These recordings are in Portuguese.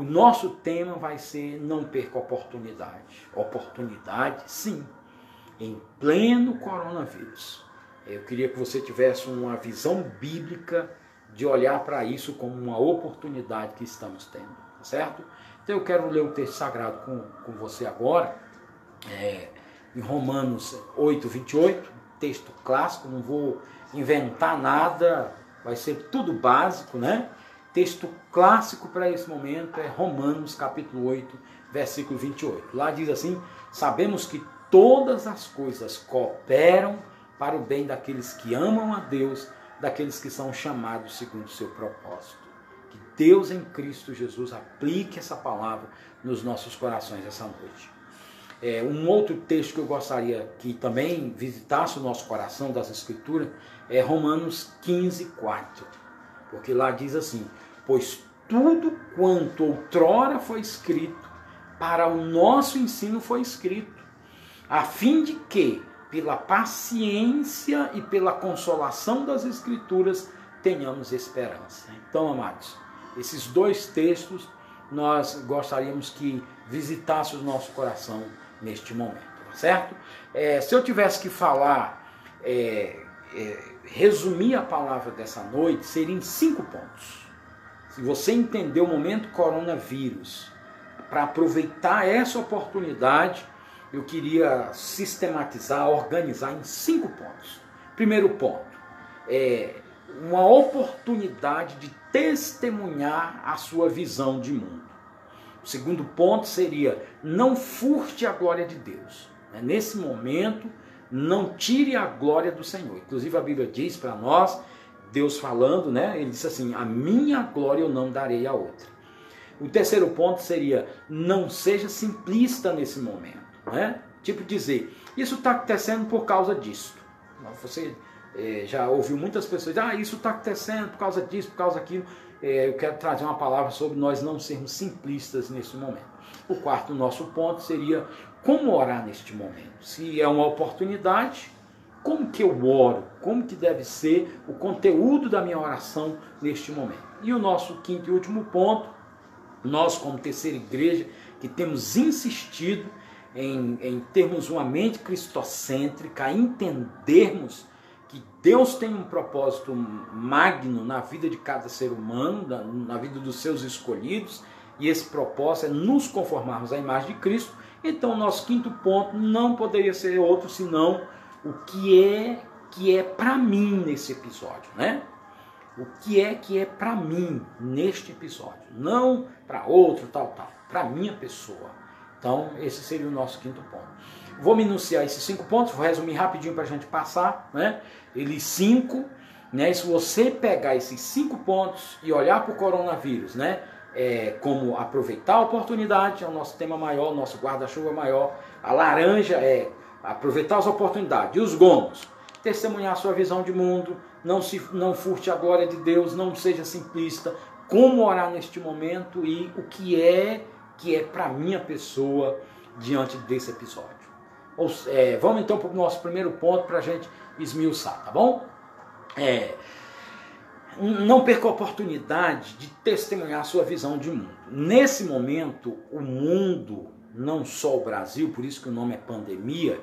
o nosso tema vai ser não perca oportunidade. Oportunidade, sim, em pleno coronavírus. Eu queria que você tivesse uma visão bíblica de olhar para isso como uma oportunidade que estamos tendo, tá certo? Então eu quero ler o texto sagrado com, com você agora, é, em Romanos 8, 28, texto clássico, não vou inventar nada, vai ser tudo básico, né? Texto clássico para esse momento é Romanos capítulo 8, versículo 28. Lá diz assim: Sabemos que todas as coisas cooperam para o bem daqueles que amam a Deus, daqueles que são chamados segundo o seu propósito. Que Deus em Cristo Jesus aplique essa palavra nos nossos corações essa noite. É, um outro texto que eu gostaria que também visitasse o nosso coração das Escrituras é Romanos 15, 4 porque lá diz assim: Pois tudo quanto outrora foi escrito, para o nosso ensino foi escrito, a fim de que, pela paciência e pela consolação das Escrituras, tenhamos esperança. Então, amados, esses dois textos nós gostaríamos que visitasse o nosso coração neste momento, tá certo? É, se eu tivesse que falar é, é, resumir a palavra dessa noite seria em cinco pontos. Se você entender o momento coronavírus, para aproveitar essa oportunidade, eu queria sistematizar, organizar em cinco pontos. Primeiro ponto, é uma oportunidade de testemunhar a sua visão de mundo. O segundo ponto seria não furte a glória de Deus. Nesse momento, não tire a glória do Senhor. Inclusive a Bíblia diz para nós, Deus falando, né? Ele disse assim: A minha glória eu não darei a outra. O terceiro ponto seria: não seja simplista nesse momento, né? Tipo dizer, isso está acontecendo por causa disso. Você é, já ouviu muitas pessoas dizer, ah, isso está acontecendo por causa disso, por causa daquilo. É, eu quero trazer uma palavra sobre nós não sermos simplistas nesse momento. O quarto nosso ponto seria como orar neste momento? Se é uma oportunidade, como que eu oro? Como que deve ser o conteúdo da minha oração neste momento? E o nosso quinto e último ponto, nós como terceira igreja, que temos insistido em, em termos uma mente cristocêntrica, entendermos que Deus tem um propósito magno na vida de cada ser humano, na, na vida dos seus escolhidos, e esse propósito é nos conformarmos à imagem de Cristo, então, nosso quinto ponto não poderia ser outro senão o que é que é para mim nesse episódio, né? O que é que é para mim neste episódio, não para outro, tal, tal, para minha pessoa. Então, esse seria o nosso quinto ponto. Vou me enunciar esses cinco pontos, vou resumir rapidinho para a gente passar, né? Eles cinco, né? Se você pegar esses cinco pontos e olhar para o coronavírus, né? É, como aproveitar a oportunidade, é o nosso tema maior, nosso guarda-chuva maior. A laranja é aproveitar as oportunidades. E os gomos? Testemunhar sua visão de mundo, não, se, não furte a glória de Deus, não seja simplista. Como orar neste momento e o que é que é para minha pessoa diante desse episódio. Ou, é, vamos então para o nosso primeiro ponto para a gente esmiuçar, tá bom? É, não perca a oportunidade de testemunhar a sua visão de mundo. Nesse momento, o mundo, não só o Brasil, por isso que o nome é pandemia,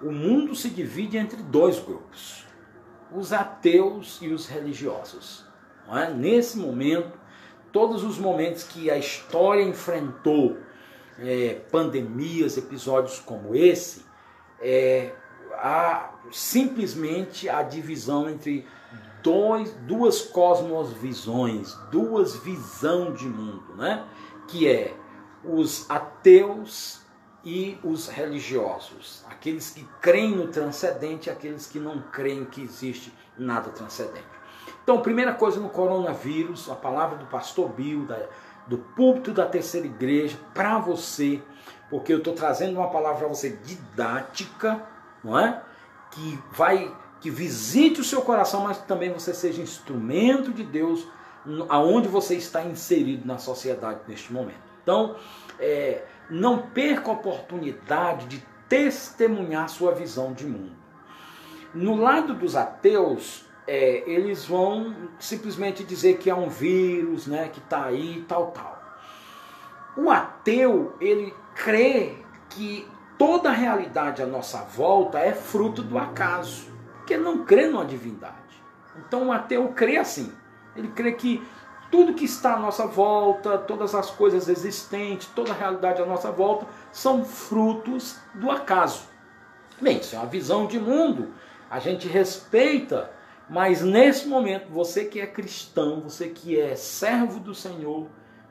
o mundo se divide entre dois grupos: os ateus e os religiosos. É? Nesse momento, todos os momentos que a história enfrentou é, pandemias, episódios como esse, é, há simplesmente a divisão entre dois, duas cosmovisões, duas visões de mundo, né? que é os ateus e os religiosos, aqueles que creem no transcendente e aqueles que não creem que existe nada transcendente. Então, primeira coisa no coronavírus, a palavra do pastor Bill, da, do púlpito da terceira igreja, para você, porque eu estou trazendo uma palavra para você didática, não é? Que vai que visite o seu coração, mas que também você seja instrumento de Deus aonde você está inserido na sociedade neste momento. Então, é, não perca a oportunidade de testemunhar sua visão de mundo. No lado dos ateus, é, eles vão simplesmente dizer que é um vírus, né, que está aí, tal, tal. O ateu, ele crê que toda a realidade à nossa volta é fruto do acaso, porque não crê numa divindade. Então o ateu crê assim. Ele crê que tudo que está à nossa volta, todas as coisas existentes, toda a realidade à nossa volta, são frutos do acaso. Bem, isso é uma visão de mundo, a gente respeita, mas nesse momento, você que é cristão, você que é servo do Senhor,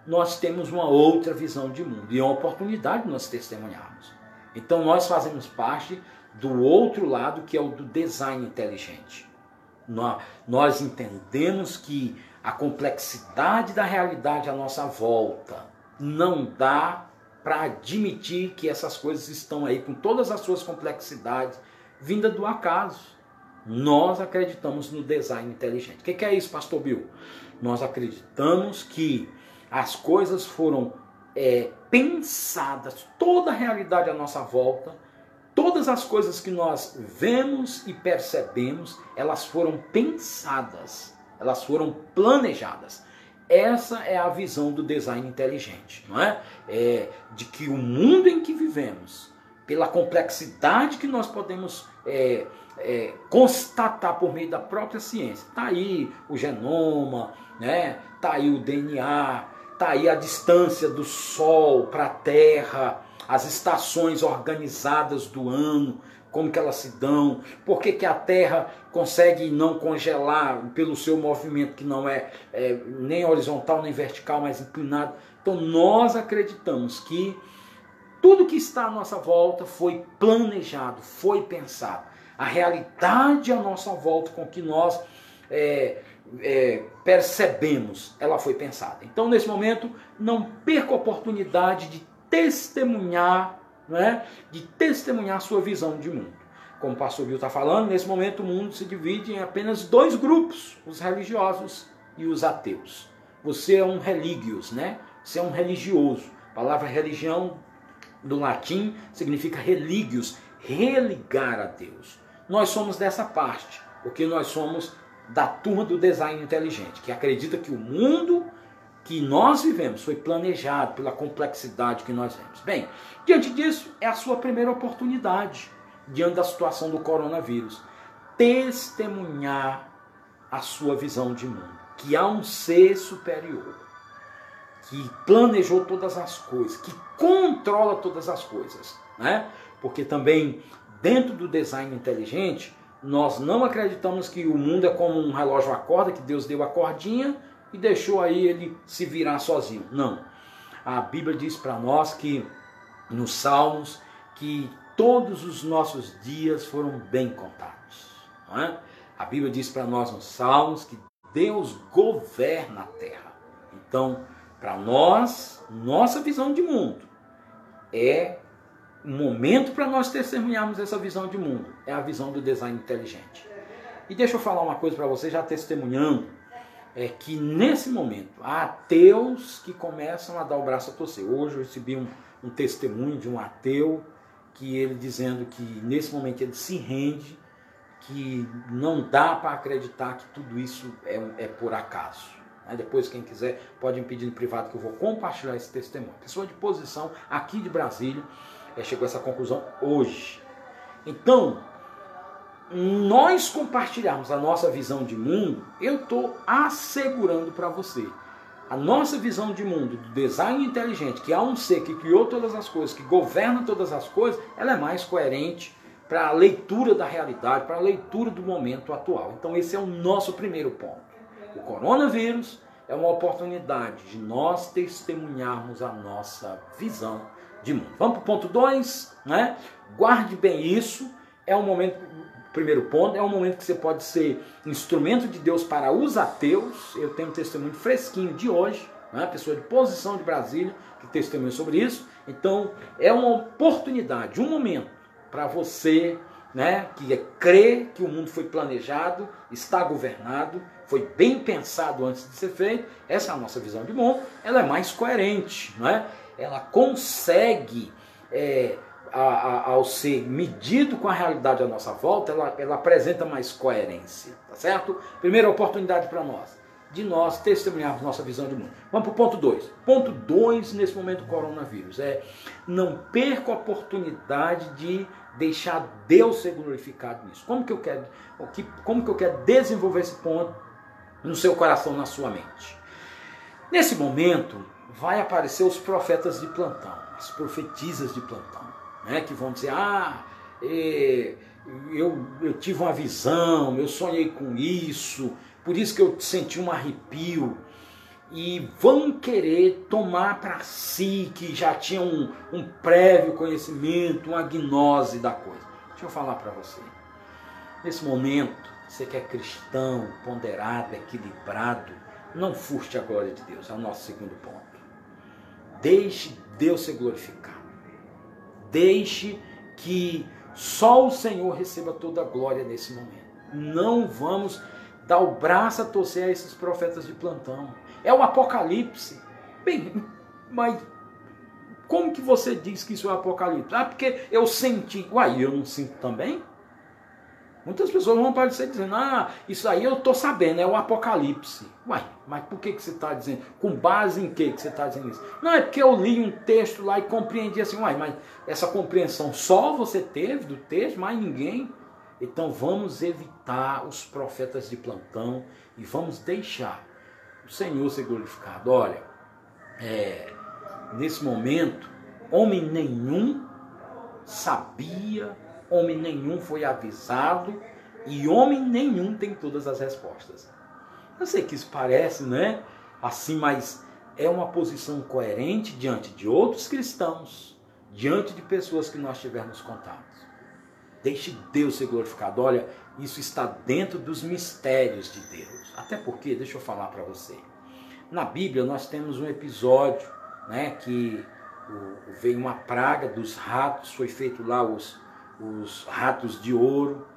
nós temos uma outra visão de mundo e é uma oportunidade de nós testemunharmos. Então nós fazemos parte do outro lado que é o do design inteligente. Nós entendemos que a complexidade da realidade à nossa volta não dá para admitir que essas coisas estão aí com todas as suas complexidades vinda do acaso. Nós acreditamos no design inteligente. O que é isso, Pastor Bill? Nós acreditamos que as coisas foram é, pensadas, toda a realidade à nossa volta, todas as coisas que nós vemos e percebemos, elas foram pensadas elas foram planejadas. Essa é a visão do design inteligente, não é? é de que o mundo em que vivemos, pela complexidade que nós podemos é, é, constatar por meio da própria ciência, está aí o genoma, né? Está aí o DNA, está aí a distância do Sol para a Terra, as estações organizadas do ano, como que elas se dão, por que, que a Terra consegue não congelar pelo seu movimento que não é, é nem horizontal nem vertical, mas inclinado. Então nós acreditamos que tudo que está à nossa volta foi planejado, foi pensado. A realidade à nossa volta com que nós é, é, percebemos, ela foi pensada. Então, nesse momento, não perca a oportunidade de testemunhar né, de testemunhar sua visão de mundo. Como o pastor Bill está falando, nesse momento o mundo se divide em apenas dois grupos, os religiosos e os ateus. Você é um religios, né? Você é um religioso. A palavra religião do latim significa religios, religar a Deus. Nós somos dessa parte, porque nós somos da turma do design inteligente, que acredita que o mundo que nós vivemos foi planejado pela complexidade que nós vemos. Bem, diante disso, é a sua primeira oportunidade, diante da situação do coronavírus, testemunhar a sua visão de mundo, que há um ser superior, que planejou todas as coisas, que controla todas as coisas, né? Porque também dentro do design inteligente, nós não acreditamos que o mundo é como um relógio a corda, que Deus deu a cordinha e deixou aí ele se virar sozinho. Não. A Bíblia diz para nós que nos Salmos que todos os nossos dias foram bem contados. É? A Bíblia diz para nós nos Salmos que Deus governa a terra. Então, para nós, nossa visão de mundo é um momento para nós testemunharmos essa visão de mundo. É a visão do design inteligente. E deixa eu falar uma coisa para você, já testemunhando é que nesse momento há ateus que começam a dar o braço a torcer. Hoje eu recebi um, um testemunho de um ateu que ele dizendo que nesse momento ele se rende, que não dá para acreditar que tudo isso é, é por acaso. Né? Depois, quem quiser, pode me pedir no privado que eu vou compartilhar esse testemunho. Pessoa de posição aqui de Brasília é, chegou a essa conclusão hoje. Então, nós compartilharmos a nossa visão de mundo, eu estou assegurando para você. A nossa visão de mundo, do design inteligente, que há um ser que criou todas as coisas, que governa todas as coisas, ela é mais coerente para a leitura da realidade, para a leitura do momento atual. Então, esse é o nosso primeiro ponto. O coronavírus é uma oportunidade de nós testemunharmos a nossa visão de mundo. Vamos para o ponto 2, né? Guarde bem isso. É um momento Primeiro ponto, é um momento que você pode ser instrumento de Deus para os ateus. Eu tenho um testemunho fresquinho de hoje, né? pessoa de posição de Brasília, que testemunha sobre isso. Então, é uma oportunidade, um momento para você né, que é crê que o mundo foi planejado, está governado, foi bem pensado antes de ser feito. Essa é a nossa visão de mundo. Ela é mais coerente, não é? ela consegue. É, a, a, ao ser medido com a realidade à nossa volta, ela, ela apresenta mais coerência, tá certo? Primeira oportunidade para nós. de nós testemunharmos nossa visão de mundo. Vamos para o ponto 2. Ponto 2 nesse momento do coronavírus é não perca a oportunidade de deixar Deus ser glorificado nisso. Como que eu quero, como que eu quero desenvolver esse ponto no seu coração, na sua mente? Nesse momento vai aparecer os profetas de plantão, as profetisas de plantão, né, que vão dizer: "Ah, é, eu, eu tive uma visão, eu sonhei com isso, por isso que eu senti um arrepio. E vão querer tomar para si, que já tinha um, um prévio conhecimento, uma gnose da coisa. Deixa eu falar para você. Nesse momento, você que é cristão, ponderado, equilibrado, não furte a glória de Deus. É o nosso segundo ponto. Deixe Deus ser glorificado. Deixe que só o Senhor receba toda a glória nesse momento. Não vamos dar o braço a torcer a esses profetas de plantão. É o Apocalipse. Bem, mas como que você diz que isso é Apocalipse? Ah, porque eu senti. Uai, eu não sinto também? Muitas pessoas vão parecer dizendo, ah, isso aí eu estou sabendo, é o Apocalipse. Uai, mas por que, que você está dizendo? Com base em que, que você está dizendo isso? Não, é porque eu li um texto lá e compreendi assim, uai, mas essa compreensão só você teve do texto, mais ninguém. Então vamos evitar os profetas de plantão e vamos deixar o Senhor ser glorificado. Olha, é, nesse momento, homem nenhum sabia homem nenhum foi avisado e homem nenhum tem todas as respostas. Eu sei que isso parece, né? Assim, mas é uma posição coerente diante de outros cristãos, diante de pessoas que nós tivermos contato. Deixe Deus ser glorificado. Olha, isso está dentro dos mistérios de Deus. Até porque, deixa eu falar para você. Na Bíblia nós temos um episódio, né, que veio uma praga dos ratos, foi feito lá os os ratos de ouro.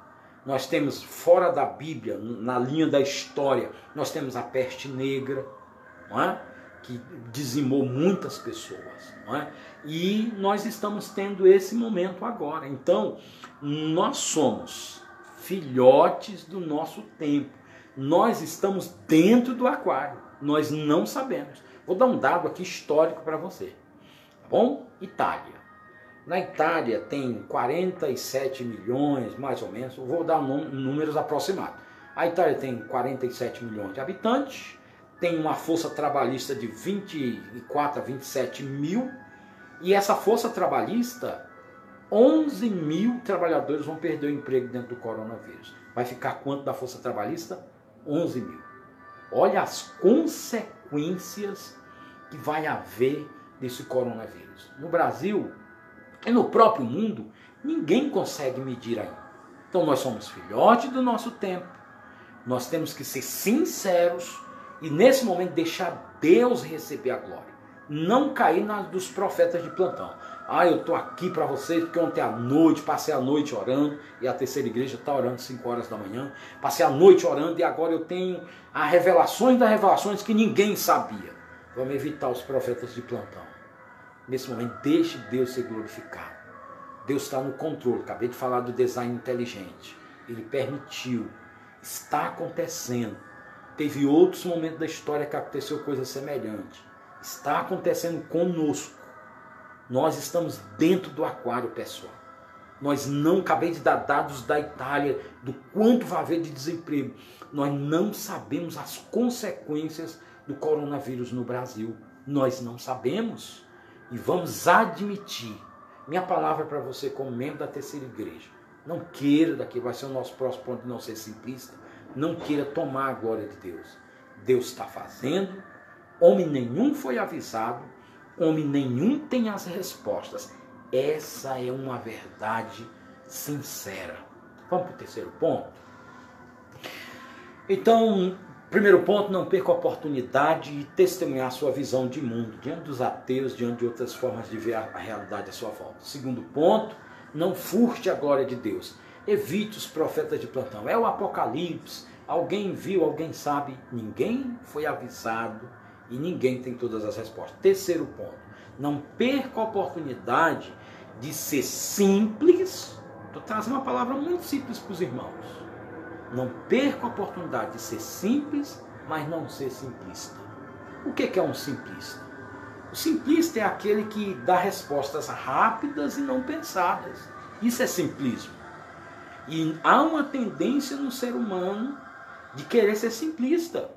Nós temos fora da Bíblia, na linha da história, nós temos a peste negra, não é? que dizimou muitas pessoas. Não é? E nós estamos tendo esse momento agora. Então, nós somos filhotes do nosso tempo. Nós estamos dentro do aquário. Nós não sabemos. Vou dar um dado aqui histórico para você. Tá bom? Itália. Na Itália tem 47 milhões, mais ou menos, vou dar números aproximados. A Itália tem 47 milhões de habitantes, tem uma força trabalhista de 24 a 27 mil, e essa força trabalhista, 11 mil trabalhadores vão perder o emprego dentro do coronavírus. Vai ficar quanto da força trabalhista? 11 mil. Olha as consequências que vai haver desse coronavírus. No Brasil, e no próprio mundo, ninguém consegue medir ainda. Então nós somos filhotes do nosso tempo. Nós temos que ser sinceros e nesse momento deixar Deus receber a glória. Não cair na dos profetas de plantão. Ah, eu estou aqui para vocês porque ontem à noite passei a noite orando e a terceira igreja está orando 5 horas da manhã. Passei a noite orando e agora eu tenho as revelações das revelações que ninguém sabia. Vamos evitar os profetas de plantão. Nesse momento, deixe Deus ser glorificado. Deus está no controle. Acabei de falar do design inteligente. Ele permitiu. Está acontecendo. Teve outros momentos da história que aconteceu coisa semelhante. Está acontecendo conosco. Nós estamos dentro do aquário, pessoal. Nós não, acabei de dar dados da Itália, do quanto vai haver de desemprego. Nós não sabemos as consequências do coronavírus no Brasil. Nós não sabemos e vamos admitir. Minha palavra para você, como membro da terceira igreja, não queira, daqui vai ser o nosso próximo ponto de não ser simplista, não queira tomar a glória de Deus. Deus está fazendo, homem nenhum foi avisado, homem nenhum tem as respostas. Essa é uma verdade sincera. Vamos para o terceiro ponto? Então, Primeiro ponto, não perca a oportunidade de testemunhar sua visão de mundo diante dos ateus, diante de outras formas de ver a realidade à sua volta. Segundo ponto, não furte a glória de Deus. Evite os profetas de plantão. É o Apocalipse. Alguém viu, alguém sabe. Ninguém foi avisado e ninguém tem todas as respostas. Terceiro ponto, não perca a oportunidade de ser simples. Estou trazendo uma palavra muito simples para os irmãos não perca a oportunidade de ser simples mas não ser simplista. O que é um simplista? O simplista é aquele que dá respostas rápidas e não pensadas. Isso é simplismo. E há uma tendência no ser humano de querer ser simplista.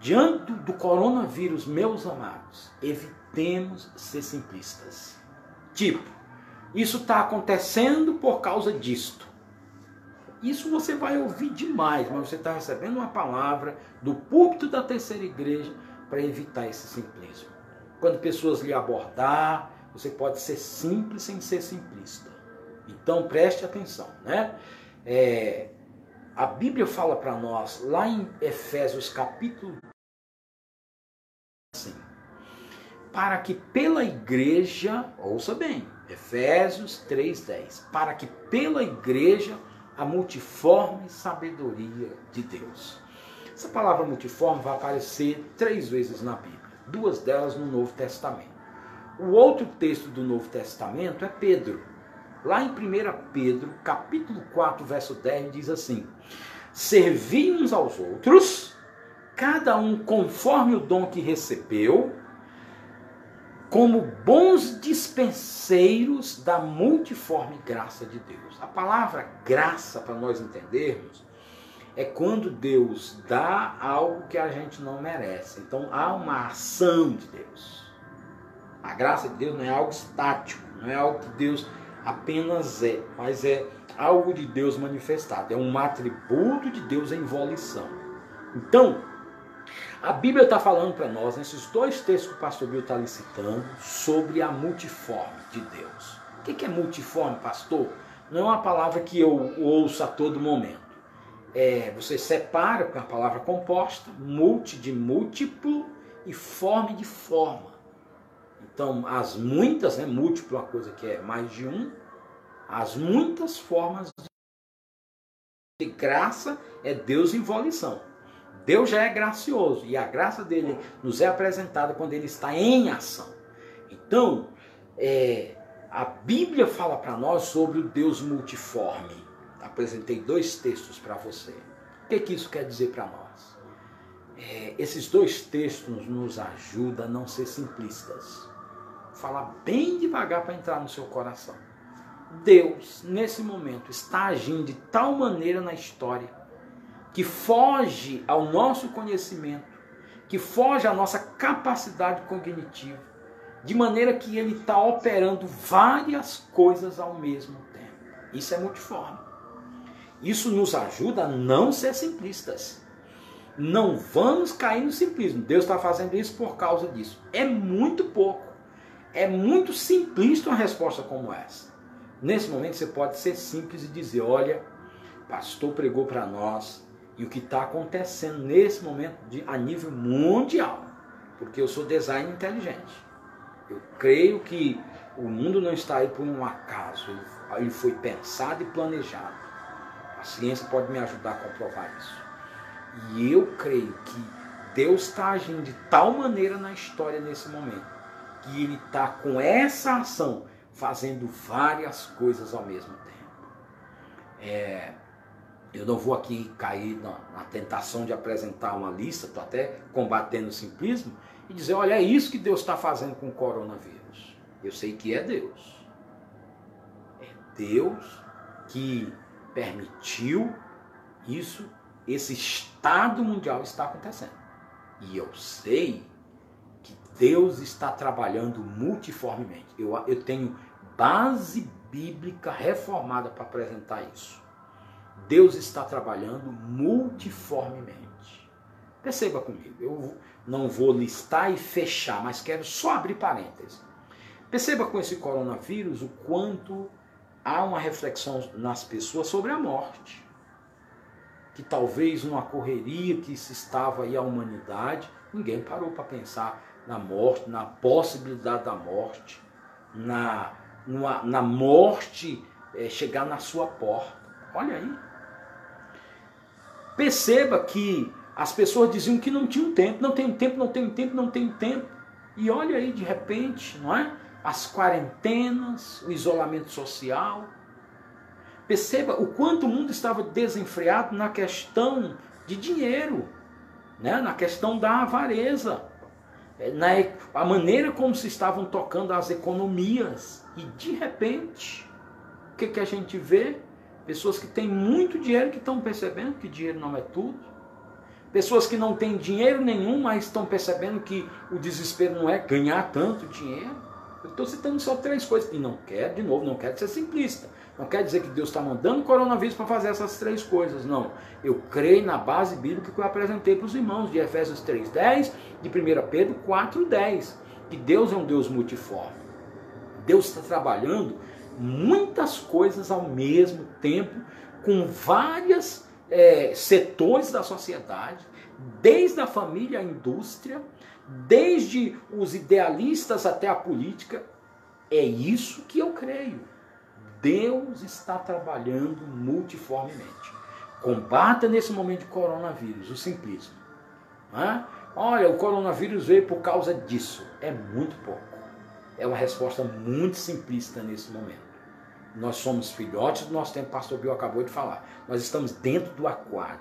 Diante do coronavírus, meus amados, evitemos ser simplistas. Tipo, isso está acontecendo por causa disto. Isso você vai ouvir demais, mas você está recebendo uma palavra do púlpito da terceira igreja para evitar esse simplismo. Quando pessoas lhe abordar, você pode ser simples sem ser simplista. Então preste atenção, né? É, a Bíblia fala para nós lá em Efésios capítulo assim, para que pela igreja, ouça bem, Efésios 3:10, para que pela igreja a multiforme sabedoria de Deus. Essa palavra multiforme vai aparecer três vezes na Bíblia, duas delas no Novo Testamento. O outro texto do Novo Testamento é Pedro. Lá em 1 Pedro, capítulo 4, verso 10, diz assim: Servi uns aos outros, cada um conforme o dom que recebeu, como bons dispenseiros da multiforme graça de Deus. A palavra graça, para nós entendermos, é quando Deus dá algo que a gente não merece. Então há uma ação de Deus. A graça de Deus não é algo estático, não é algo que Deus apenas é, mas é algo de Deus manifestado, é um atributo de Deus em volição. Então, a Bíblia está falando para nós, nesses dois textos que o pastor Bill está licitando, sobre a multiforme de Deus. O que é multiforme, pastor? Não é uma palavra que eu ouço a todo momento é, você separa com a palavra composta, multi de múltiplo e forme de forma. Então, as muitas, né, múltiplo é uma coisa que é mais de um, as muitas formas de graça é Deus em volição. Deus já é gracioso e a graça dele nos é apresentada quando ele está em ação. Então, é, a Bíblia fala para nós sobre o Deus multiforme apresentei dois textos para você. O que, que isso quer dizer para nós? É, esses dois textos nos ajudam a não ser simplistas. Falar bem devagar para entrar no seu coração. Deus, nesse momento, está agindo de tal maneira na história que foge ao nosso conhecimento, que foge à nossa capacidade cognitiva, de maneira que ele está operando várias coisas ao mesmo tempo. Isso é multiforme. Isso nos ajuda a não ser simplistas. Não vamos cair no simplismo. Deus está fazendo isso por causa disso. É muito pouco. É muito simplista uma resposta como essa. Nesse momento você pode ser simples e dizer: olha, pastor pregou para nós e o que está acontecendo nesse momento de, a nível mundial. Porque eu sou design inteligente. Eu creio que o mundo não está aí por um acaso. Ele foi pensado e planejado. A ciência pode me ajudar a comprovar isso. E eu creio que Deus está agindo de tal maneira na história nesse momento que Ele está com essa ação fazendo várias coisas ao mesmo tempo. É, eu não vou aqui cair na, na tentação de apresentar uma lista, estou até combatendo o simplismo, e dizer: olha, é isso que Deus está fazendo com o coronavírus. Eu sei que é Deus. É Deus que permitiu isso, esse estado mundial está acontecendo. E eu sei que Deus está trabalhando multiformemente. Eu, eu tenho base bíblica reformada para apresentar isso. Deus está trabalhando multiformemente. Perceba comigo, eu não vou listar e fechar, mas quero só abrir parênteses. Perceba com esse coronavírus o quanto há uma reflexão nas pessoas sobre a morte. Que talvez numa correria que se estava aí a humanidade, ninguém parou para pensar na morte, na possibilidade da morte, na, numa, na morte é, chegar na sua porta. Olha aí. Perceba que as pessoas diziam que não tinham tempo, não tem tempo, não tem tempo, não tem tempo. E olha aí, de repente, não é? as quarentenas, o isolamento social. Perceba o quanto o mundo estava desenfreado na questão de dinheiro. né? na questão da avareza, é, na a maneira como se estavam tocando as economias. E de repente, o que, que a gente vê? Pessoas que têm muito dinheiro que estão percebendo que dinheiro não é tudo. Pessoas que não têm dinheiro nenhum, mas estão percebendo que o desespero não é ganhar tanto dinheiro. Eu estou citando só três coisas. E não quero, de novo, não quero ser simplista. Não quer dizer que Deus está mandando o coronavírus para fazer essas três coisas. Não. Eu creio na base bíblica que eu apresentei para os irmãos de Efésios 3,10, de 1 Pedro 4,10. Que Deus é um Deus multiforme. Deus está trabalhando muitas coisas ao mesmo tempo, com vários é, setores da sociedade, desde a família à indústria, desde os idealistas até a política. É isso que eu creio. Deus está trabalhando multiformemente. Combata nesse momento de coronavírus o simplismo. É? Olha, o coronavírus veio por causa disso. É muito pouco. É uma resposta muito simplista nesse momento. Nós somos filhotes do nosso tempo, o pastor Bill acabou de falar. Nós estamos dentro do aquário.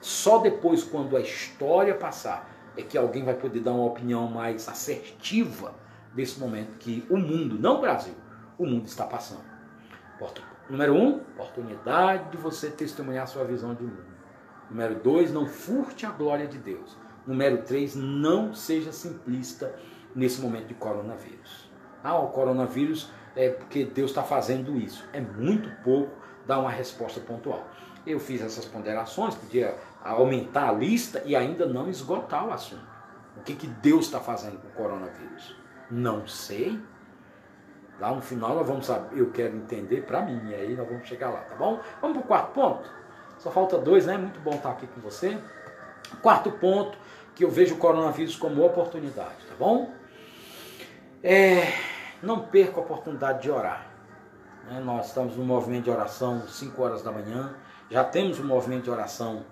Só depois, quando a história passar, é que alguém vai poder dar uma opinião mais assertiva desse momento que o mundo, não o Brasil, o mundo está passando. Número um, oportunidade de você testemunhar sua visão de mundo. Número dois, não furte a glória de Deus. Número três, não seja simplista nesse momento de coronavírus. Ah, o coronavírus é porque Deus está fazendo isso. É muito pouco dar uma resposta pontual. Eu fiz essas ponderações, podia aumentar a lista e ainda não esgotar o assunto. O que, que Deus está fazendo com o coronavírus? Não sei. Lá no final nós vamos saber, eu quero entender para mim, e aí nós vamos chegar lá, tá bom? Vamos para o quarto ponto? Só falta dois, né? Muito bom estar aqui com você. Quarto ponto, que eu vejo o coronavírus como oportunidade, tá bom? É, não perca a oportunidade de orar. Né? Nós estamos no movimento de oração 5 horas da manhã, já temos um movimento de oração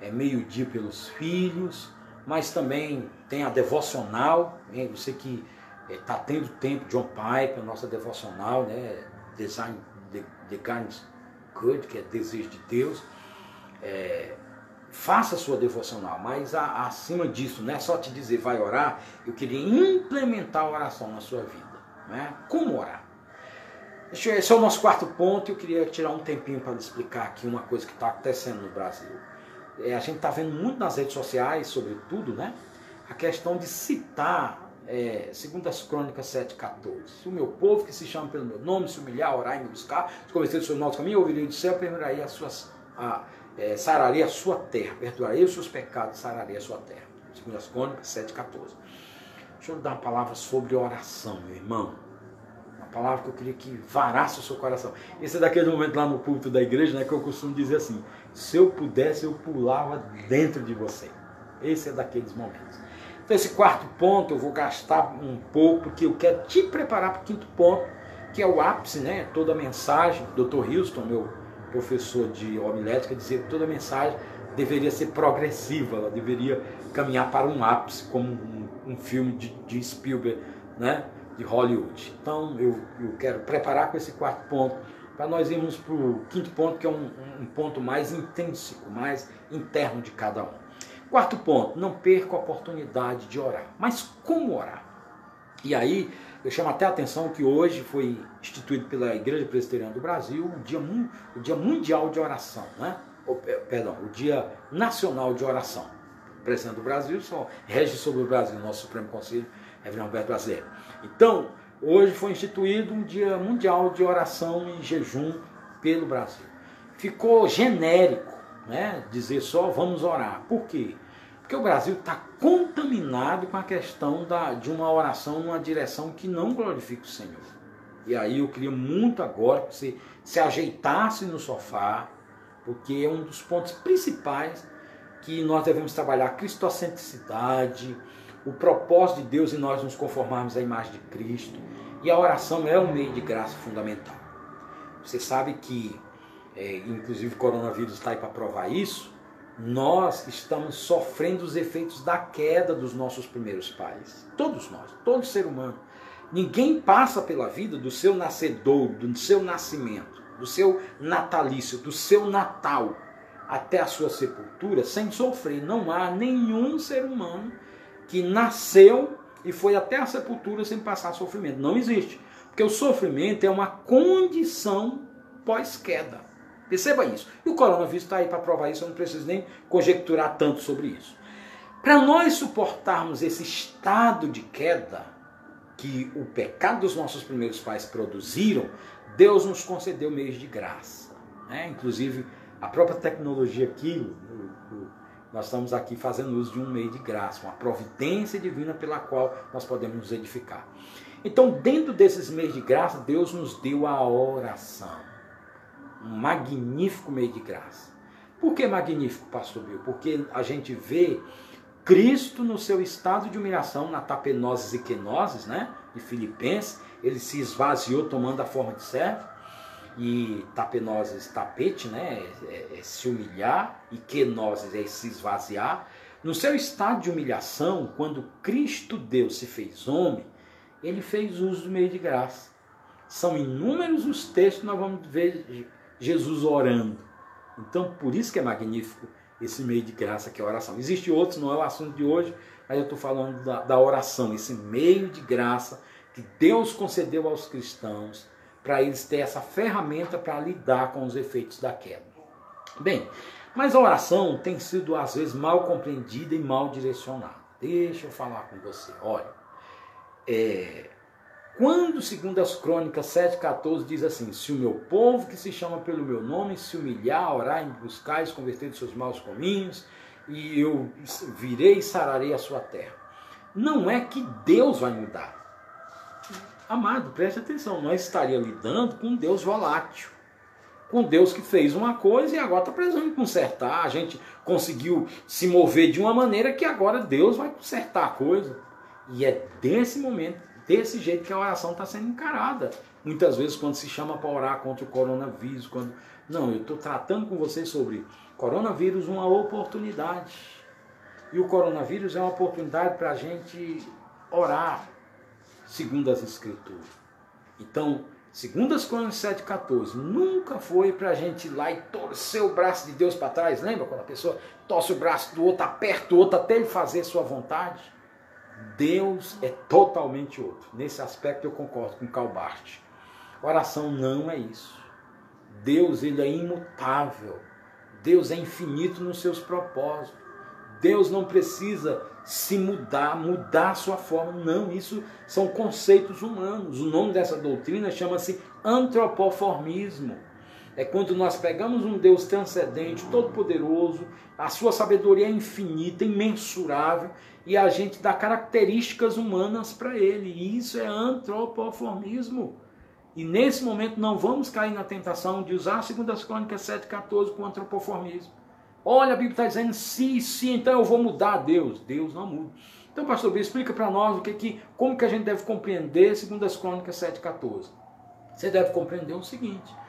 é, meio-dia pelos filhos, mas também tem a devocional, hein? você que está é, tendo tempo, John Pipe, a nossa devocional, né? Design the, the Kindness Good, que é desejo de Deus. É, faça a sua devocional, mas a, acima disso, não é só te dizer vai orar, eu queria implementar a oração na sua vida. Né? Como orar? Esse é o nosso quarto ponto e eu queria tirar um tempinho para explicar aqui uma coisa que está acontecendo no Brasil. É, a gente está vendo muito nas redes sociais, sobretudo, né? a questão de citar é, segundo as crônicas 7,14. Se o meu povo que se chama pelo meu nome se humilhar, orar e me buscar, se conhecer do seu nosso caminho, ouvirei do céu, perdoarei as suas, a, é, sararei a sua terra, perdoarei os seus pecados, sararei a sua terra. Segundo as crônicas 7,14. Deixa eu dar uma palavra sobre oração, meu irmão. Uma palavra que eu queria que varasse o seu coração. Esse é daquele momento lá no culto da igreja, né, que eu costumo dizer assim: se eu pudesse, eu pulava dentro de você. Esse é daqueles momentos. Então, esse quarto ponto eu vou gastar um pouco, porque eu quero te preparar para o quinto ponto, que é o ápice, né? Toda a mensagem, Dr. Houston, meu professor de homilética, dizia que toda mensagem deveria ser progressiva, ela deveria caminhar para um ápice, como um, um filme de, de, Spielberg, né? de Hollywood. Então, eu, eu quero preparar com esse quarto ponto para nós irmos para o quinto ponto, que é um, um ponto mais intrínseco, mais interno de cada um. Quarto ponto, não perca a oportunidade de orar. Mas como orar? E aí, eu chamo até a atenção que hoje foi instituído pela Igreja Presbiteriana do Brasil o Dia, o dia Mundial de Oração, né? O, perdão, o Dia Nacional de Oração. O presidente do Brasil só rege sobre o Brasil, nosso Supremo Conselho, Reverendo Alberto Brasileiro. Então, hoje foi instituído um Dia Mundial de Oração e Jejum pelo Brasil. Ficou genérico né, dizer só vamos orar. Por quê? Porque o Brasil está contaminado com a questão da, de uma oração numa direção que não glorifica o Senhor. E aí eu queria muito agora que você se ajeitasse no sofá, porque é um dos pontos principais que nós devemos trabalhar a cristocentricidade, o propósito de Deus e nós nos conformarmos à imagem de Cristo. E a oração é um meio de graça fundamental. Você sabe que é, inclusive o coronavírus está aí para provar isso, nós estamos sofrendo os efeitos da queda dos nossos primeiros pais. Todos nós, todo ser humano. Ninguém passa pela vida do seu nascedor, do seu nascimento, do seu natalício, do seu Natal, até a sua sepultura sem sofrer. Não há nenhum ser humano que nasceu e foi até a sepultura sem passar sofrimento. Não existe. Porque o sofrimento é uma condição pós-queda. Perceba isso. E o coronavírus está aí para provar isso, eu não preciso nem conjecturar tanto sobre isso. Para nós suportarmos esse estado de queda que o pecado dos nossos primeiros pais produziram, Deus nos concedeu meios de graça. Né? Inclusive, a própria tecnologia aqui, nós estamos aqui fazendo uso de um meio de graça, uma providência divina pela qual nós podemos nos edificar. Então, dentro desses meios de graça, Deus nos deu a oração. Um magnífico meio de graça. Por que magnífico, pastor Bill? Porque a gente vê Cristo no seu estado de humilhação, na tapenoses e quenoses, né? De Filipenses, ele se esvaziou tomando a forma de servo. E tapenoses, tapete, né? É, é, é se humilhar. E quenoses é se esvaziar. No seu estado de humilhação, quando Cristo Deus se fez homem, ele fez uso do meio de graça. São inúmeros os textos que nós vamos ver Jesus orando. Então, por isso que é magnífico esse meio de graça que é a oração. Existem outros, não é o assunto de hoje, mas eu estou falando da, da oração, esse meio de graça que Deus concedeu aos cristãos para eles terem essa ferramenta para lidar com os efeitos da queda. Bem, mas a oração tem sido às vezes mal compreendida e mal direcionada. Deixa eu falar com você. Olha, é, quando, segundo as crônicas 7,14, diz assim: Se o meu povo que se chama pelo meu nome se humilhar, orar, e buscar e se converter dos seus maus caminhos, e eu virei e sararei a sua terra. Não é que Deus vai mudar. Amado, preste atenção, nós estaríamos lidando com Deus volátil. Com Deus que fez uma coisa e agora está precisando consertar. A gente conseguiu se mover de uma maneira que agora Deus vai consertar a coisa. E é desse momento desse jeito que a oração está sendo encarada. Muitas vezes quando se chama para orar contra o coronavírus, quando não, eu estou tratando com vocês sobre coronavírus, uma oportunidade. E o coronavírus é uma oportunidade para a gente orar, segundo as Escrituras. Então, segundo as Crônicas 7,14, nunca foi para a gente ir lá e torcer o braço de Deus para trás. Lembra quando a pessoa torce o braço do outro, aperta o outro até ele fazer sua vontade? Deus é totalmente outro. Nesse aspecto eu concordo com Calbart. Oração não é isso. Deus ele é imutável. Deus é infinito nos seus propósitos. Deus não precisa se mudar, mudar sua forma. Não, isso são conceitos humanos. O nome dessa doutrina chama-se antropoformismo. É quando nós pegamos um Deus transcendente, todo-poderoso, a sua sabedoria é infinita, imensurável, e a gente dá características humanas para ele. E isso é antropoformismo. E nesse momento não vamos cair na tentação de usar 2 Crônicas 7,14 com antropoformismo. Olha, a Bíblia está dizendo se, se, então eu vou mudar Deus. Deus não muda. Então, pastor B, explica para nós o que, que, como que a gente deve compreender 2 Crônicas 7,14. Você deve compreender o seguinte.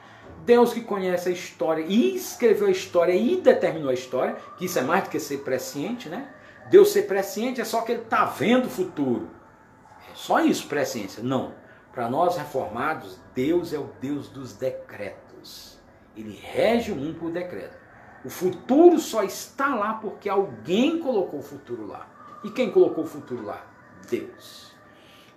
Deus que conhece a história e escreveu a história e determinou a história, que isso é mais do que ser presciente, né? Deus ser presciente é só que ele está vendo o futuro. É só isso, presciência. Não. Para nós reformados, Deus é o Deus dos decretos. Ele rege o mundo por decreto. O futuro só está lá porque alguém colocou o futuro lá. E quem colocou o futuro lá? Deus.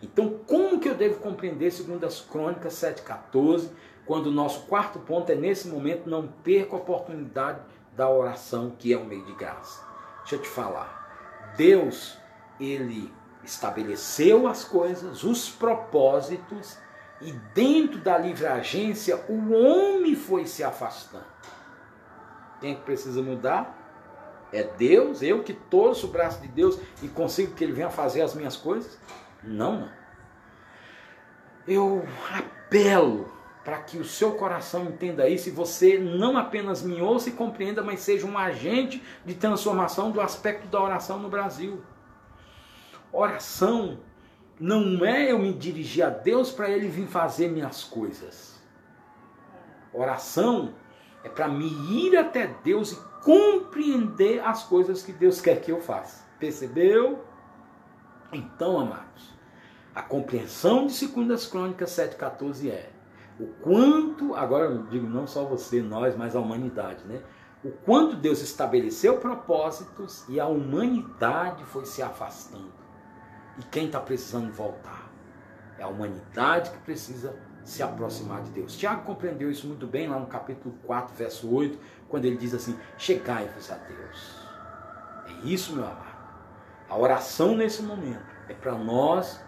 Então, como que eu devo compreender, segundo as Crônicas 7,14, quando o nosso quarto ponto é nesse momento não perca a oportunidade da oração, que é um meio de graça. Deixa eu te falar. Deus, ele estabeleceu as coisas, os propósitos, e dentro da livre agência o homem foi se afastando. Quem é que precisa mudar? É Deus, eu que torço o braço de Deus e consigo que Ele venha fazer as minhas coisas? Não, não. Eu apelo para que o seu coração entenda isso e você não apenas me ouça e compreenda, mas seja um agente de transformação do aspecto da oração no Brasil. Oração não é eu me dirigir a Deus para Ele vir fazer minhas coisas. Oração é para me ir até Deus e compreender as coisas que Deus quer que eu faça. Percebeu? Então, amados, a compreensão de 2 Crônicas 7,14 é o quanto, agora eu digo não só você, nós, mas a humanidade, né? o quanto Deus estabeleceu propósitos e a humanidade foi se afastando. E quem está precisando voltar? É a humanidade que precisa se aproximar de Deus. Tiago compreendeu isso muito bem lá no capítulo 4, verso 8, quando ele diz assim: Chegai-vos a Deus. É isso, meu amado. A oração nesse momento é para nós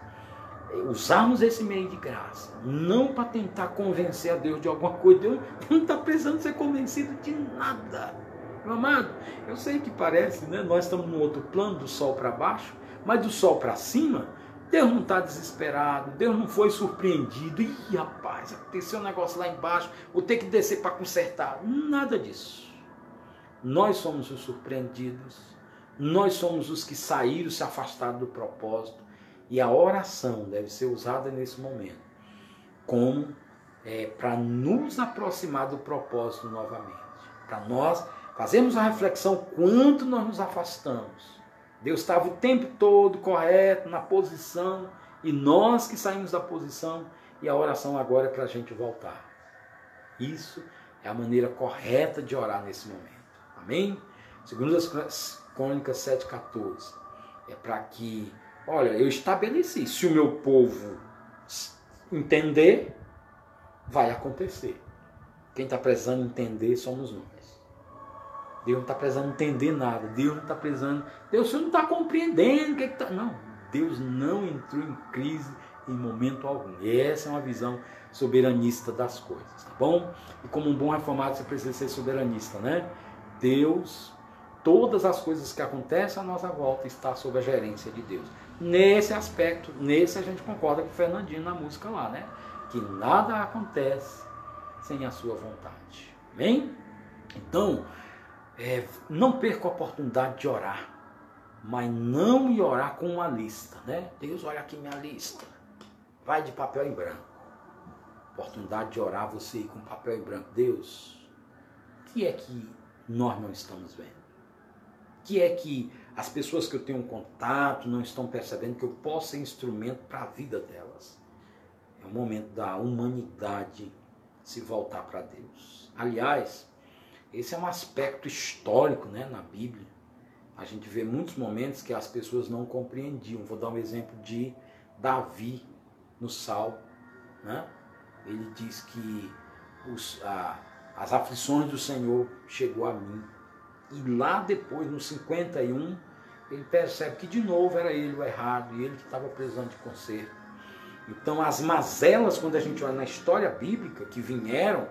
usarmos esse meio de graça, não para tentar convencer a Deus de alguma coisa. Deus não está precisando ser convencido de nada. Meu amado, eu sei que parece, né? Nós estamos no outro plano, do sol para baixo, mas do sol para cima, Deus não está desesperado, Deus não foi surpreendido. Ih, rapaz, aconteceu um negócio lá embaixo, vou ter que descer para consertar. Nada disso. Nós somos os surpreendidos, nós somos os que saíram, se afastaram do propósito. E a oração deve ser usada nesse momento como é, para nos aproximar do propósito novamente. Para nós fazermos a reflexão quanto nós nos afastamos. Deus estava o tempo todo correto, na posição, e nós que saímos da posição, e a oração agora é para a gente voltar. Isso é a maneira correta de orar nesse momento. Amém? Segundo as Crônicas 7,14. É para que Olha, eu estabeleci. Se o meu povo entender, vai acontecer. Quem está precisando entender somos nós. Deus não está precisando entender nada. Deus não está precisando. Deus não está compreendendo o que está. Não. Deus não entrou em crise em momento algum. E essa é uma visão soberanista das coisas, tá bom? E como um bom reformado você precisa ser soberanista, né? Deus, todas as coisas que acontecem à nossa volta está sob a gerência de Deus. Nesse aspecto, nesse a gente concorda com o Fernandinho na música lá, né? Que nada acontece sem a sua vontade. Amém? Então, é, não perca a oportunidade de orar, mas não ir orar com uma lista, né? Deus, olha aqui minha lista. Vai de papel em branco. Oportunidade de orar você com papel em branco. Deus, o que é que nós não estamos vendo? Que é que as pessoas que eu tenho contato não estão percebendo que eu posso ser instrumento para a vida delas. É o momento da humanidade se voltar para Deus. Aliás, esse é um aspecto histórico né, na Bíblia. A gente vê muitos momentos que as pessoas não compreendiam. Vou dar um exemplo de Davi no Sal. Né? Ele diz que os, a, as aflições do Senhor chegou a mim. E lá depois, no 51, ele percebe que de novo era ele o errado e ele que estava precisando de conserto. Então as mazelas, quando a gente olha na história bíblica, que vieram,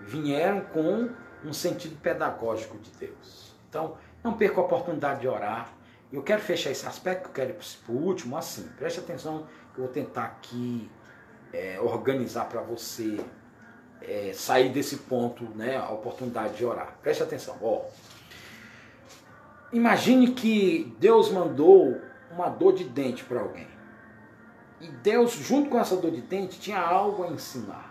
vieram com um sentido pedagógico de Deus. Então, não perca a oportunidade de orar. Eu quero fechar esse aspecto, eu quero ir para o último, assim. Preste atenção que eu vou tentar aqui é, organizar para você é, sair desse ponto, né, a oportunidade de orar. Preste atenção. Ó, Imagine que Deus mandou uma dor de dente para alguém. E Deus, junto com essa dor de dente, tinha algo a ensinar.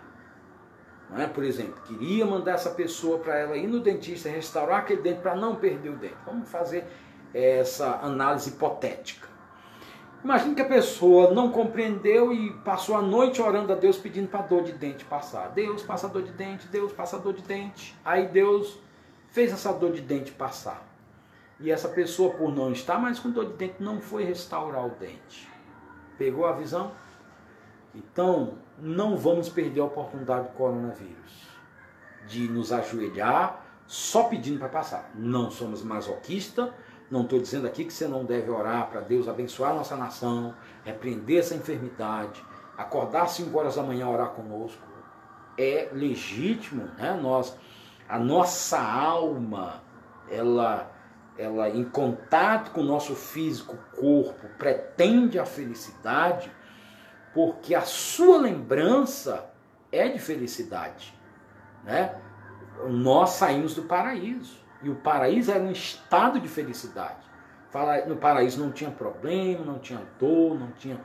Não é? Por exemplo, queria mandar essa pessoa para ela ir no dentista restaurar aquele dente para não perder o dente. Vamos fazer essa análise hipotética. Imagine que a pessoa não compreendeu e passou a noite orando a Deus pedindo para a dor de dente passar. Deus passa a dor de dente, Deus passa a dor de dente. Aí Deus fez essa dor de dente passar e essa pessoa, por não estar mais com dor de dente, não foi restaurar o dente. Pegou a visão? Então, não vamos perder a oportunidade do coronavírus de nos ajoelhar só pedindo para passar. Não somos masoquistas, não estou dizendo aqui que você não deve orar para Deus abençoar a nossa nação, repreender essa enfermidade, acordar às 5 horas da manhã orar conosco. É legítimo, né? Nós, a nossa alma, ela ela em contato com o nosso físico corpo pretende a felicidade, porque a sua lembrança é de felicidade, né? Nós saímos do paraíso e o paraíso era um estado de felicidade. No paraíso não tinha problema, não tinha dor, não tinha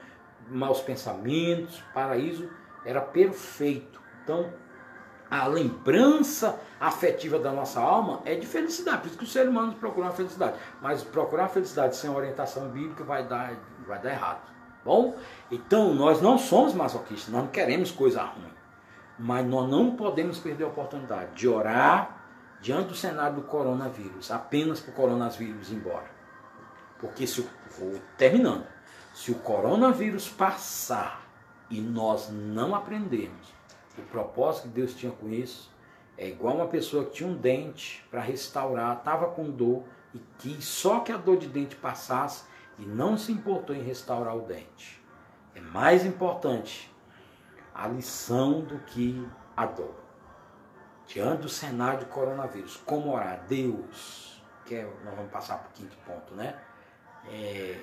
maus pensamentos. O paraíso era perfeito. Então, a lembrança afetiva da nossa alma é de felicidade. Por isso que os seres humanos procuram a felicidade. Mas procurar a felicidade sem orientação bíblica vai dar, vai dar errado. Bom? Então, nós não somos masoquistas, nós não queremos coisa ruim. Mas nós não podemos perder a oportunidade de orar diante do cenário do coronavírus, apenas para o coronavírus ir embora. Porque se vou terminando, se o coronavírus passar e nós não aprendemos o propósito que Deus tinha com isso, é igual uma pessoa que tinha um dente para restaurar, estava com dor e quis só que a dor de dente passasse e não se importou em restaurar o dente. É mais importante a lição do que a dor. Diante do cenário de coronavírus, como orar? Deus, que é, nós vamos passar para o quinto ponto, né? É,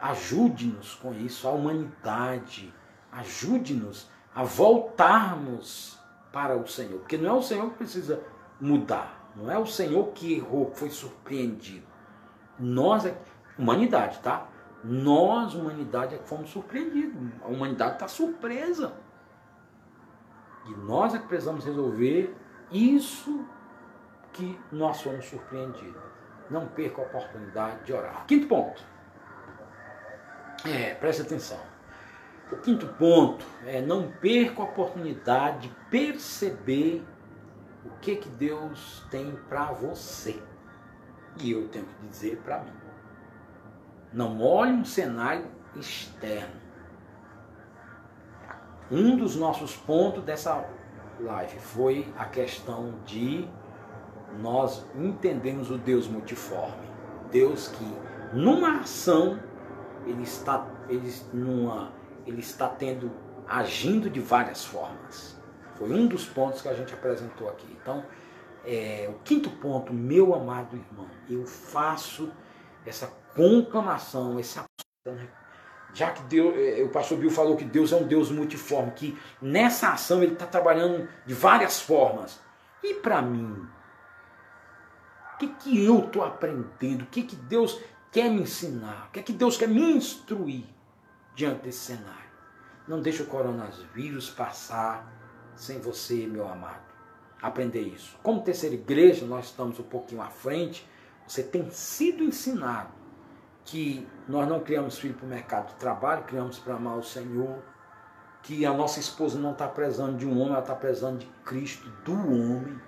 ajude-nos com isso, a humanidade, ajude-nos a voltarmos para o Senhor. Porque não é o Senhor que precisa mudar, não é o Senhor que errou, foi surpreendido. Nós, é, humanidade, tá? Nós, humanidade, é que fomos surpreendidos. A humanidade está surpresa. E nós é que precisamos resolver isso que nós fomos surpreendidos. Não perca a oportunidade de orar. Quinto ponto. É, preste atenção. O quinto ponto é não perca a oportunidade de perceber o que, que Deus tem para você. E eu tenho que dizer para mim. Não olhe um cenário externo. Um dos nossos pontos dessa live foi a questão de nós entendemos o Deus multiforme. Deus que numa ação ele está ele numa ele está tendo, agindo de várias formas. Foi um dos pontos que a gente apresentou aqui. Então, é, o quinto ponto, meu amado irmão, eu faço essa conclamação, esse já que Deus, é, o pastor Bill falou que Deus é um Deus multiforme, que nessa ação ele está trabalhando de várias formas. E para mim, o que, que eu estou aprendendo? O que, que Deus quer me ensinar? O que, que Deus quer me instruir? Diante desse cenário. Não deixe o coronavírus passar sem você, meu amado. Aprender isso. Como terceira igreja, nós estamos um pouquinho à frente. Você tem sido ensinado que nós não criamos filho para o mercado de trabalho, criamos para amar o Senhor. Que a nossa esposa não está prezando de um homem, ela está prezando de Cristo, do homem.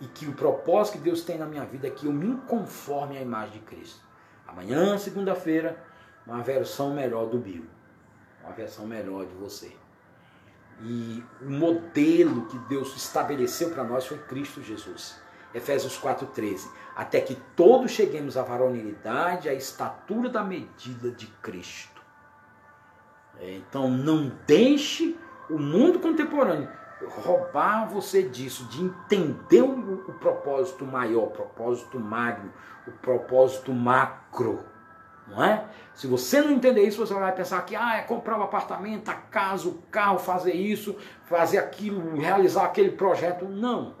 E que o propósito que Deus tem na minha vida é que eu me conforme à imagem de Cristo. Amanhã, segunda-feira, uma versão melhor do Bill uma versão melhor de você. E o modelo que Deus estabeleceu para nós foi Cristo Jesus. Efésios 4,13. Até que todos cheguemos à varonilidade, à estatura da medida de Cristo. É, então não deixe o mundo contemporâneo roubar você disso, de entender o, o propósito maior, o propósito magno, o propósito macro não é? Se você não entender isso, você vai pensar que ah, é comprar um apartamento, a casa, o carro, fazer isso, fazer aquilo, realizar aquele projeto. Não.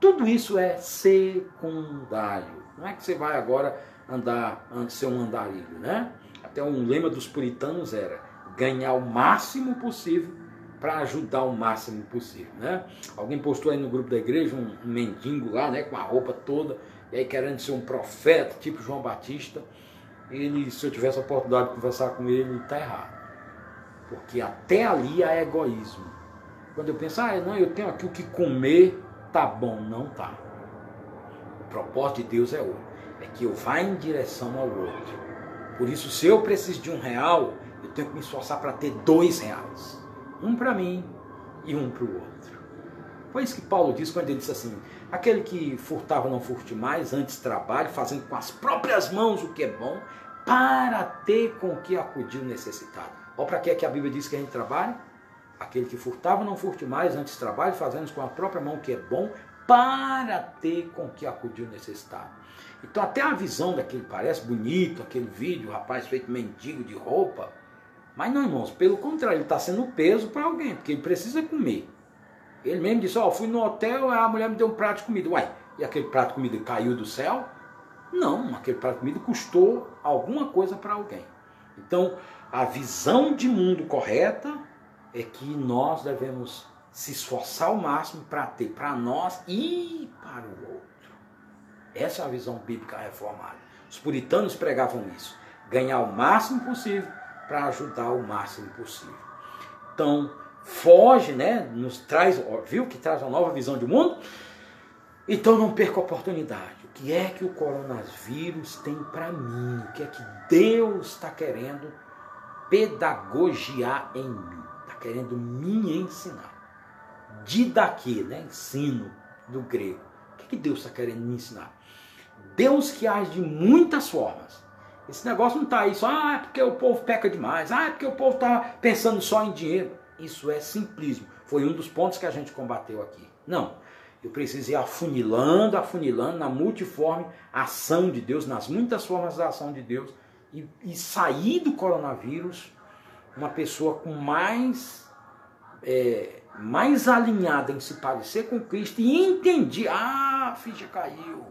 Tudo isso é secundário. Não é que você vai agora andar, ser um andarilho, né? Até um lema dos puritanos era ganhar o máximo possível para ajudar o máximo possível, né? Alguém postou aí no grupo da igreja um mendigo lá, né, com a roupa toda, e aí querendo ser um profeta, tipo João Batista ele, se eu tivesse a oportunidade de conversar com ele, está errado. Porque até ali há egoísmo. Quando eu penso, ah, não, eu tenho aqui o que comer, tá bom, não tá. O propósito de Deus é outro. É que eu vá em direção ao outro. Por isso, se eu preciso de um real, eu tenho que me esforçar para ter dois reais. Um para mim e um para o outro. Foi isso que Paulo disse quando ele disse assim: Aquele que furtava não furte mais, antes trabalhe, fazendo com as próprias mãos o que é bom, para ter com que acudir o necessitado. Olha para que é que a Bíblia diz que a gente trabalha? Aquele que furtava não furte mais, antes trabalhe, fazendo com a própria mão o que é bom, para ter com que acudir o necessitado. Então até a visão daquele parece bonito, aquele vídeo, o rapaz feito mendigo de roupa, mas não, irmãos, pelo contrário, ele está sendo peso para alguém, porque ele precisa comer. Ele mesmo disse, ó, oh, fui no hotel, a mulher me deu um prato de comida. Uai, e aquele prato de comida caiu do céu? Não, aquele prato de comida custou alguma coisa para alguém. Então, a visão de mundo correta é que nós devemos se esforçar ao máximo para ter para nós e para o outro. Essa é a visão bíblica reformada. Os puritanos pregavam isso. Ganhar o máximo possível para ajudar o máximo possível. Então, foge, né? Nos traz, viu que traz uma nova visão de mundo? Então não perca a oportunidade. O que é que o coronavírus tem para mim? O que é que Deus está querendo pedagogiar em mim? Está querendo me ensinar. Didaquê, né? Ensino do grego. O que, é que Deus está querendo me ensinar? Deus que age de muitas formas. Esse negócio não está aí só, ah, é porque o povo peca demais, ah, é porque o povo está pensando só em dinheiro. Isso é simplismo. Foi um dos pontos que a gente combateu aqui. Não. Eu preciso ir afunilando, afunilando na multiforme ação de Deus, nas muitas formas da ação de Deus, e, e sair do coronavírus uma pessoa com mais, é, mais alinhada em se parecer com Cristo e entendi, ah, a ficha caiu.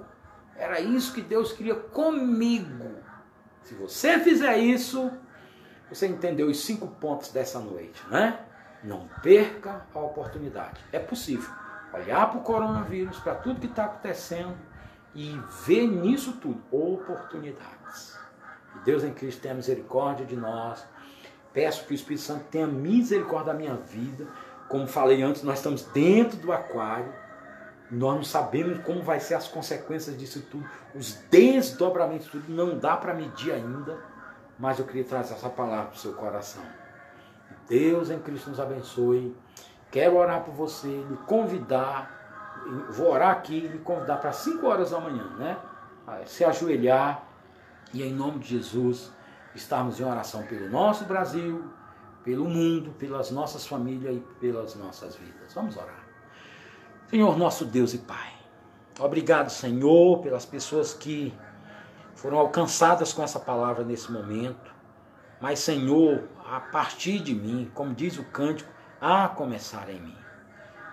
Era isso que Deus queria comigo. Se você fizer isso, você entendeu os cinco pontos dessa noite, né? Não perca a oportunidade. É possível olhar para o coronavírus, para tudo que está acontecendo e ver nisso tudo oportunidades. Que Deus em Cristo tenha misericórdia de nós. Peço que o Espírito Santo tenha misericórdia da minha vida. Como falei antes, nós estamos dentro do aquário. Nós não sabemos como vai ser as consequências disso tudo, os desdobramentos tudo, não dá para medir ainda, mas eu queria trazer essa palavra para o seu coração. Deus em Cristo nos abençoe. Quero orar por você, lhe convidar, vou orar aqui, lhe convidar para 5 horas da manhã, né? Se ajoelhar e em nome de Jesus estarmos em oração pelo nosso Brasil, pelo mundo, pelas nossas famílias e pelas nossas vidas. Vamos orar. Senhor, nosso Deus e Pai, obrigado, Senhor, pelas pessoas que foram alcançadas com essa palavra nesse momento. Mas, Senhor, a partir de mim, como diz o cântico, a começar em mim.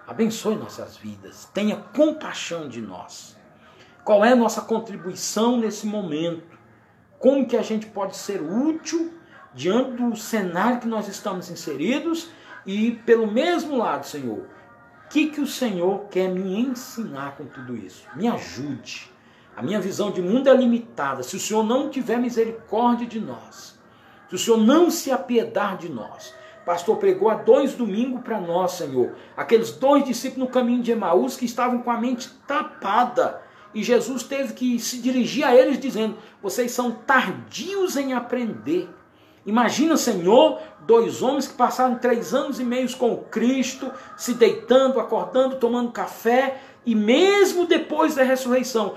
Abençoe nossas vidas, tenha compaixão de nós. Qual é a nossa contribuição nesse momento? Como que a gente pode ser útil diante do cenário que nós estamos inseridos e pelo mesmo lado, Senhor, o que, que o Senhor quer me ensinar com tudo isso? Me ajude. A minha visão de mundo é limitada. Se o Senhor não tiver misericórdia de nós, se o Senhor não se apiedar de nós, pastor pregou há dois domingos para nós, Senhor. Aqueles dois discípulos no caminho de Emaús que estavam com a mente tapada. E Jesus teve que se dirigir a eles dizendo: Vocês são tardios em aprender. Imagina, Senhor, dois homens que passaram três anos e meio com Cristo, se deitando, acordando, tomando café, e mesmo depois da ressurreição,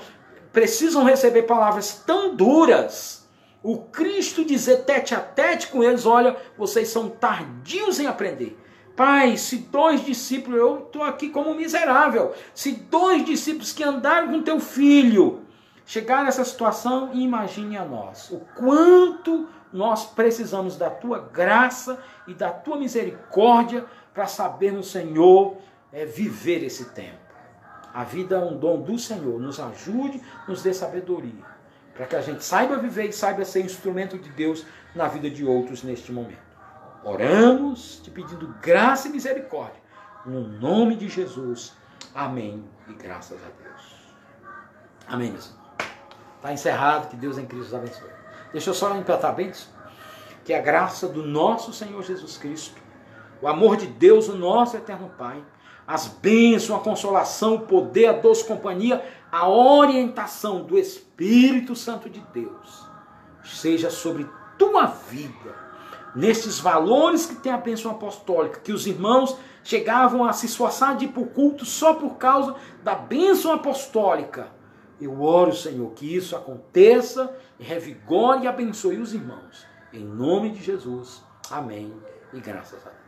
precisam receber palavras tão duras o Cristo dizer tete a tete com eles: olha, vocês são tardios em aprender. Pai, se dois discípulos, eu estou aqui como miserável, se dois discípulos que andaram com teu filho chegaram a essa situação, imagine a nós o quanto nós precisamos da tua graça e da tua misericórdia para sabermos, Senhor, é, viver esse tempo. A vida é um dom do Senhor, nos ajude, nos dê sabedoria para que a gente saiba viver e saiba ser instrumento de Deus na vida de outros neste momento. Oramos te pedindo graça e misericórdia. No nome de Jesus. Amém. E graças a Deus. Amém, meus irmãos. Está encerrado. Que Deus em Cristo os abençoe. Deixa eu só implantar bem isso. Que a graça do nosso Senhor Jesus Cristo, o amor de Deus, o nosso eterno Pai, as bênçãos, a consolação, o poder, a doce companhia, a orientação do Espírito Santo de Deus seja sobre tua vida, nesses valores que tem a bênção apostólica, que os irmãos chegavam a se esforçar de ir para o culto só por causa da bênção apostólica. Eu oro, Senhor, que isso aconteça, revigore e abençoe os irmãos. Em nome de Jesus. Amém. E graças a Deus.